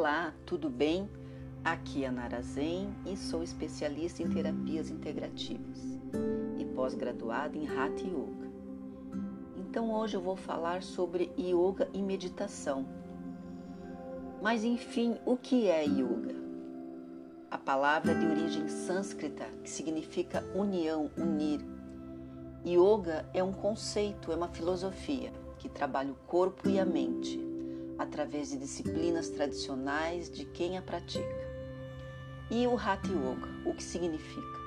Olá, tudo bem? Aqui é Nara Zen e sou especialista em terapias integrativas e pós-graduada em Hatha Yoga. Então hoje eu vou falar sobre yoga e meditação. Mas enfim, o que é yoga? A palavra é de origem sânscrita, que significa união, unir. Yoga é um conceito, é uma filosofia que trabalha o corpo e a mente através de disciplinas tradicionais de quem a pratica. E o Hatha Yoga, o que significa?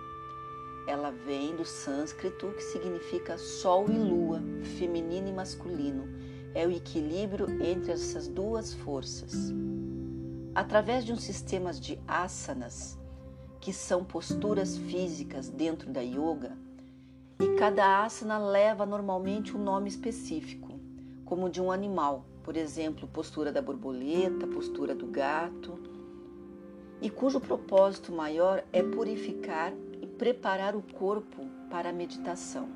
Ela vem do sânscrito, que significa sol e lua, feminino e masculino. É o equilíbrio entre essas duas forças. Através de um sistema de asanas, que são posturas físicas dentro da yoga, e cada asana leva normalmente um nome específico, como de um animal, por exemplo, postura da borboleta, postura do gato, e cujo propósito maior é purificar e preparar o corpo para a meditação,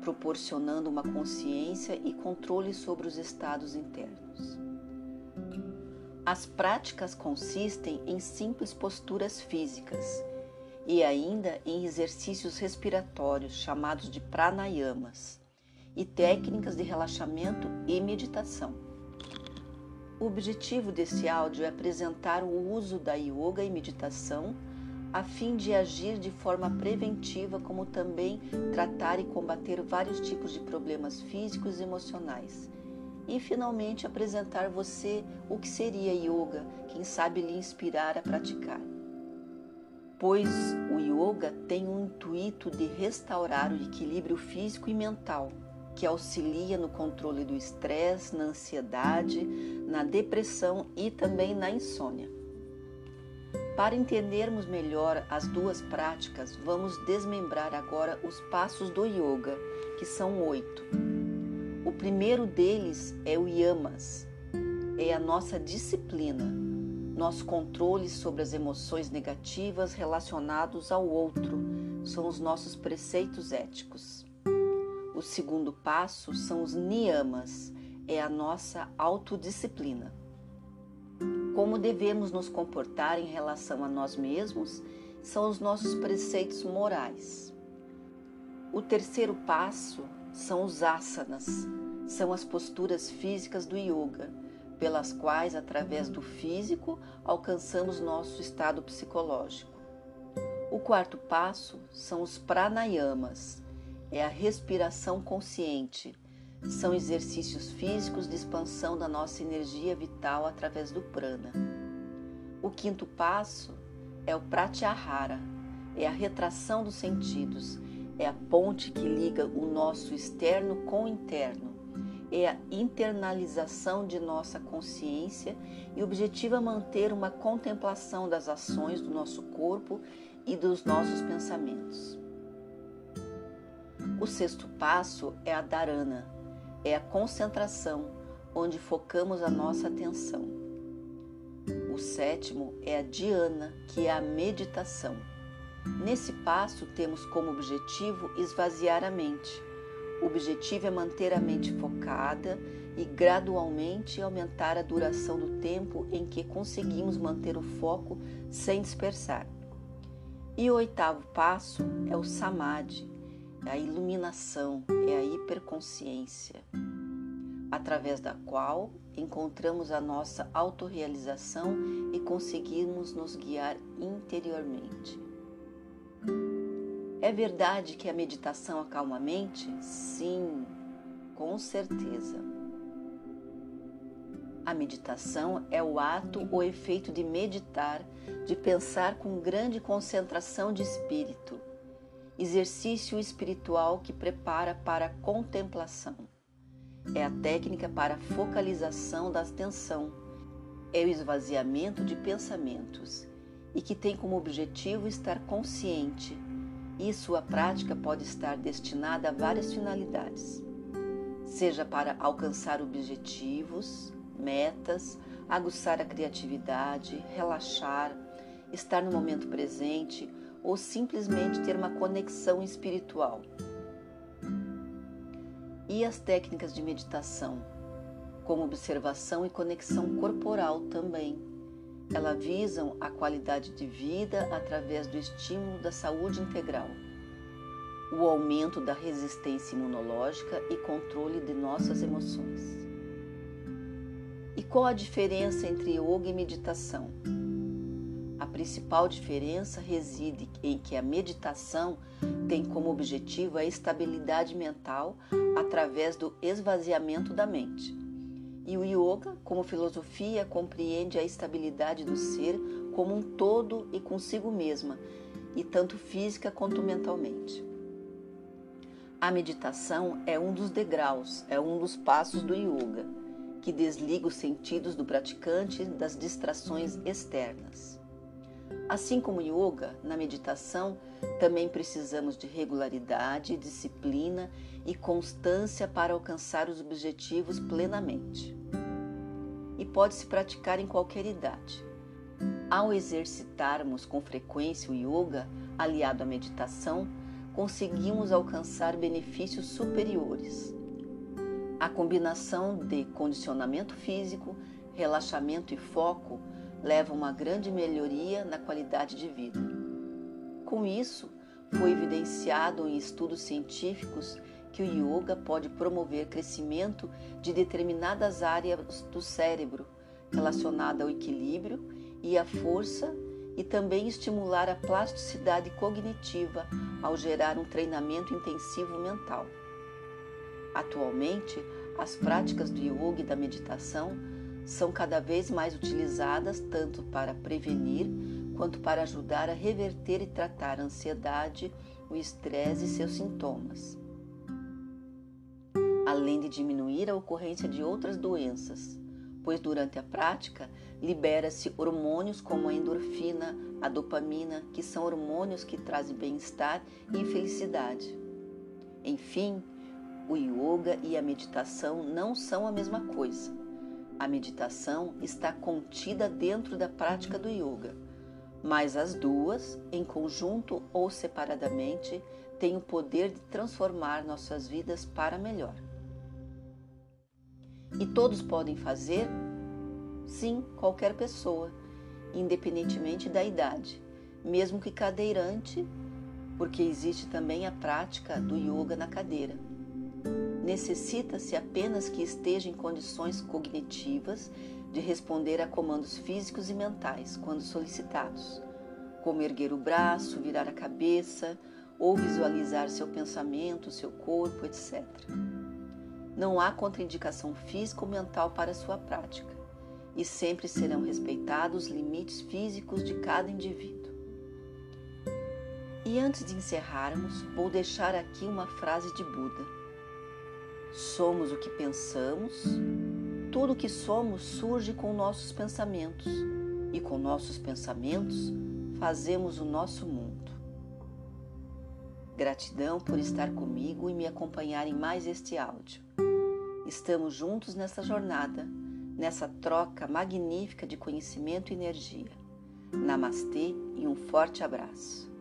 proporcionando uma consciência e controle sobre os estados internos. As práticas consistem em simples posturas físicas e ainda em exercícios respiratórios chamados de pranayamas e técnicas de relaxamento e meditação. O objetivo desse áudio é apresentar o uso da yoga e meditação a fim de agir de forma preventiva, como também tratar e combater vários tipos de problemas físicos e emocionais. E finalmente apresentar você o que seria yoga, quem sabe lhe inspirar a praticar. Pois o yoga tem o intuito de restaurar o equilíbrio físico e mental que auxilia no controle do estresse, na ansiedade, na depressão e também na insônia. Para entendermos melhor as duas práticas, vamos desmembrar agora os passos do yoga, que são oito. O primeiro deles é o yamas, é a nossa disciplina, nosso controle sobre as emoções negativas relacionados ao outro, são os nossos preceitos éticos. O segundo passo são os niyamas, é a nossa autodisciplina. Como devemos nos comportar em relação a nós mesmos são os nossos preceitos morais. O terceiro passo são os asanas, são as posturas físicas do yoga, pelas quais, através do físico, alcançamos nosso estado psicológico. O quarto passo são os pranayamas, é a respiração consciente. São exercícios físicos de expansão da nossa energia vital através do prana. O quinto passo é o pratyahara, é a retração dos sentidos, é a ponte que liga o nosso externo com o interno, é a internalização de nossa consciência e objetiva manter uma contemplação das ações do nosso corpo e dos nossos pensamentos. O sexto passo é a dharana, é a concentração, onde focamos a nossa atenção. O sétimo é a dhyana, que é a meditação. Nesse passo, temos como objetivo esvaziar a mente. O objetivo é manter a mente focada e gradualmente aumentar a duração do tempo em que conseguimos manter o foco sem dispersar. E o oitavo passo é o samadhi, é a iluminação, é a hiperconsciência, através da qual encontramos a nossa autorrealização e conseguimos nos guiar interiormente. É verdade que a meditação acalma a mente? Sim, com certeza. A meditação é o ato ou efeito de meditar, de pensar com grande concentração de espírito exercício espiritual que prepara para a contemplação. É a técnica para a focalização da atenção, é o esvaziamento de pensamentos e que tem como objetivo estar consciente, e sua prática pode estar destinada a várias finalidades, seja para alcançar objetivos, metas, aguçar a criatividade, relaxar, estar no momento presente ou simplesmente ter uma conexão espiritual. E as técnicas de meditação, como observação e conexão corporal também, Elas visam a qualidade de vida através do estímulo da saúde integral, o aumento da resistência imunológica e controle de nossas emoções. E qual a diferença entre yoga e meditação? Principal diferença reside em que a meditação tem como objetivo a estabilidade mental através do esvaziamento da mente. E o yoga, como filosofia, compreende a estabilidade do ser como um todo e consigo mesma, e tanto física quanto mentalmente. A meditação é um dos degraus, é um dos passos do yoga, que desliga os sentidos do praticante das distrações externas. Assim como yoga, na meditação também precisamos de regularidade, disciplina e constância para alcançar os objetivos plenamente. E pode-se praticar em qualquer idade. Ao exercitarmos com frequência o yoga, aliado à meditação, conseguimos alcançar benefícios superiores. A combinação de condicionamento físico, relaxamento e foco leva a uma grande melhoria na qualidade de vida. Com isso, foi evidenciado em estudos científicos que o yoga pode promover crescimento de determinadas áreas do cérebro relacionada ao equilíbrio e à força e também estimular a plasticidade cognitiva ao gerar um treinamento intensivo mental. Atualmente, as práticas do yoga e da meditação são cada vez mais utilizadas tanto para prevenir quanto para ajudar a reverter e tratar a ansiedade, o estresse e seus sintomas, além de diminuir a ocorrência de outras doenças, pois durante a prática libera-se hormônios como a endorfina, a dopamina, que são hormônios que trazem bem-estar e felicidade. Enfim, o yoga e a meditação não são a mesma coisa a meditação está contida dentro da prática do yoga, mas as duas, em conjunto ou separadamente, têm o poder de transformar nossas vidas para melhor. E todos podem fazer? Sim, qualquer pessoa, independentemente da idade, mesmo que cadeirante, porque existe também a prática do yoga na cadeira necessita-se apenas que esteja em condições cognitivas de responder a comandos físicos e mentais quando solicitados, como erguer o braço, virar a cabeça ou visualizar seu pensamento, seu corpo, etc. Não há contraindicação física ou mental para sua prática e sempre serão respeitados os limites físicos de cada indivíduo. E antes de encerrarmos, vou deixar aqui uma frase de Buda Somos o que pensamos, tudo o que somos surge com nossos pensamentos, e com nossos pensamentos fazemos o nosso mundo. Gratidão por estar comigo e me acompanhar em mais este áudio. Estamos juntos nessa jornada, nessa troca magnífica de conhecimento e energia. Namastê e um forte abraço.